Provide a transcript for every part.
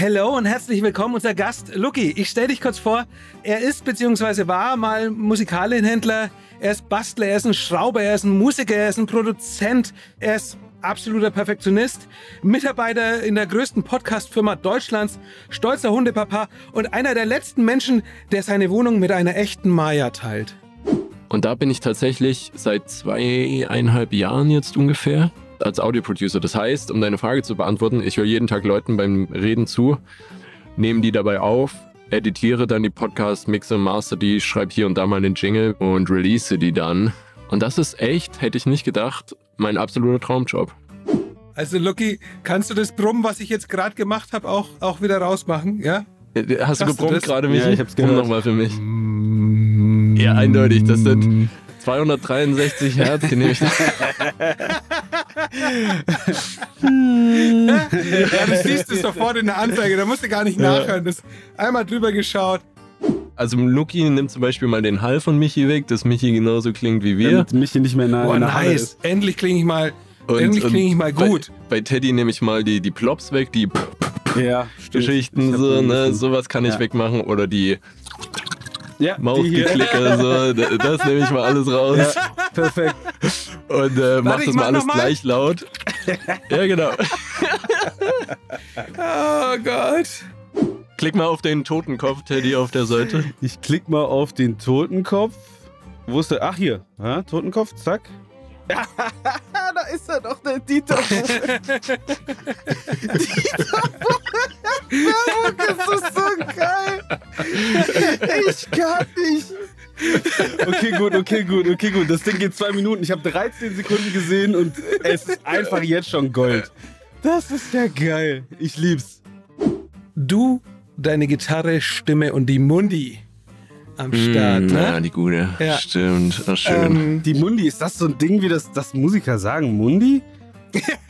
Hello und herzlich willkommen, unser Gast Lucky. Ich stelle dich kurz vor. Er ist bzw. war mal Musikalienhändler, er ist Bastler, er ist ein Schrauber, er ist ein Musiker, er ist ein Produzent, er ist absoluter Perfektionist, Mitarbeiter in der größten Podcast-Firma Deutschlands, stolzer Hundepapa und einer der letzten Menschen, der seine Wohnung mit einer echten Maya teilt. Und da bin ich tatsächlich seit zweieinhalb Jahren jetzt ungefähr als Audioproducer. Das heißt, um deine Frage zu beantworten, ich höre jeden Tag Leuten beim Reden zu, nehme die dabei auf, editiere dann die Podcasts, mixe, master die, schreibe hier und da mal den Jingle und release die dann. Und das ist echt, hätte ich nicht gedacht, mein absoluter Traumjob. Also Lucky, kannst du das Brummen, was ich jetzt gerade gemacht habe, auch, auch wieder rausmachen, ja? Äh, Hast du Hast du gebrummt gerade, Michi? Ja, ich hab's Brumm gehört. nochmal für mich. Ja, eindeutig. Das sind 263 Hertz, die nehme ich. Ja, du siehst es sofort in der Anzeige, da musst du gar nicht nachhören. Das einmal drüber geschaut. Also Luki nimmt zum Beispiel mal den Hall von Michi weg, dass Michi genauso klingt wie wir. Damit Michi nicht mehr nah Boah, in der Halle nice. ist. Endlich klinge ich mal, Und- endlich klinge ich mal gut. Bei, bei Teddy nehme ich mal die, die Plops weg, die Ja. Geschichten, so, ne, sowas kann ich Ja. wegmachen. Oder die Ja, die hier. Mausgeklicke, so, das nehme ich mal alles raus. Ja, perfekt. Und äh, mach ich das mal alles mal. gleich laut. ja, genau. Oh Gott. Klick mal auf den Totenkopf, Teddy, auf der Seite. Ich klick mal auf den Totenkopf. Wo ist der? Ach, hier. Ja, Totenkopf, zack. da ist er doch, der Dieter. Dieter Das ist so geil. Ich kann nicht. Okay, gut, okay, gut, okay, gut. Das Ding geht zwei Minuten. Ich habe 13 Sekunden gesehen und es ist einfach jetzt schon Gold. Das ist ja geil. Ich lieb's. Du, deine Gitarre, Stimme und die Mundi am Start, Mm, Ja, ne? die gute. Ja. Stimmt. Ach, schön. Ähm, Die Mundi, ist das so ein Ding, wie das, das Musiker sagen? Mundi?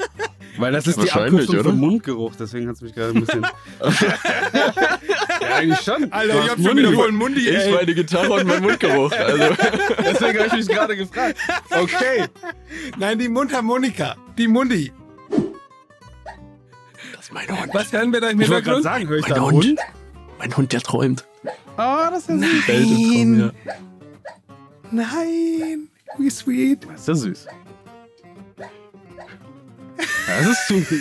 Weil das ist die Abkürzung oder? für Mundgeruch, deswegen hat es mich gerade ein bisschen. ja, eigentlich schon. Alter, ich hab schon wieder Mundi. voll einen Mundi, ich, ey. meine Gitarre und mein Mundgeruch. Also, Deswegen habe ich mich gerade gefragt. Okay. Nein, die Mundharmonika. Die Mundi. das ist mein Hund. Was hören wir da im Ich Hintergrund? sagen, höre ich Mein da Hund. Hund? Mein Hund, der träumt. Ah, das ist ja süß. Traum, ja. Nein. Wie sweet. Das ist ja süß. Das ist süß.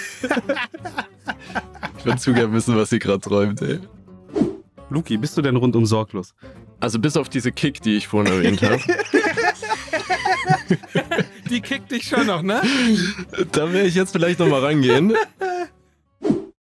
Ich würde zu gern wissen, was sie gerade träumt, ey. Luki, bist du denn rundum sorglos? Also bis auf diese Kick, die ich vorhin erwähnt habe, Die kickt dich schon noch, ne? da werde ich jetzt vielleicht nochmal rangehen.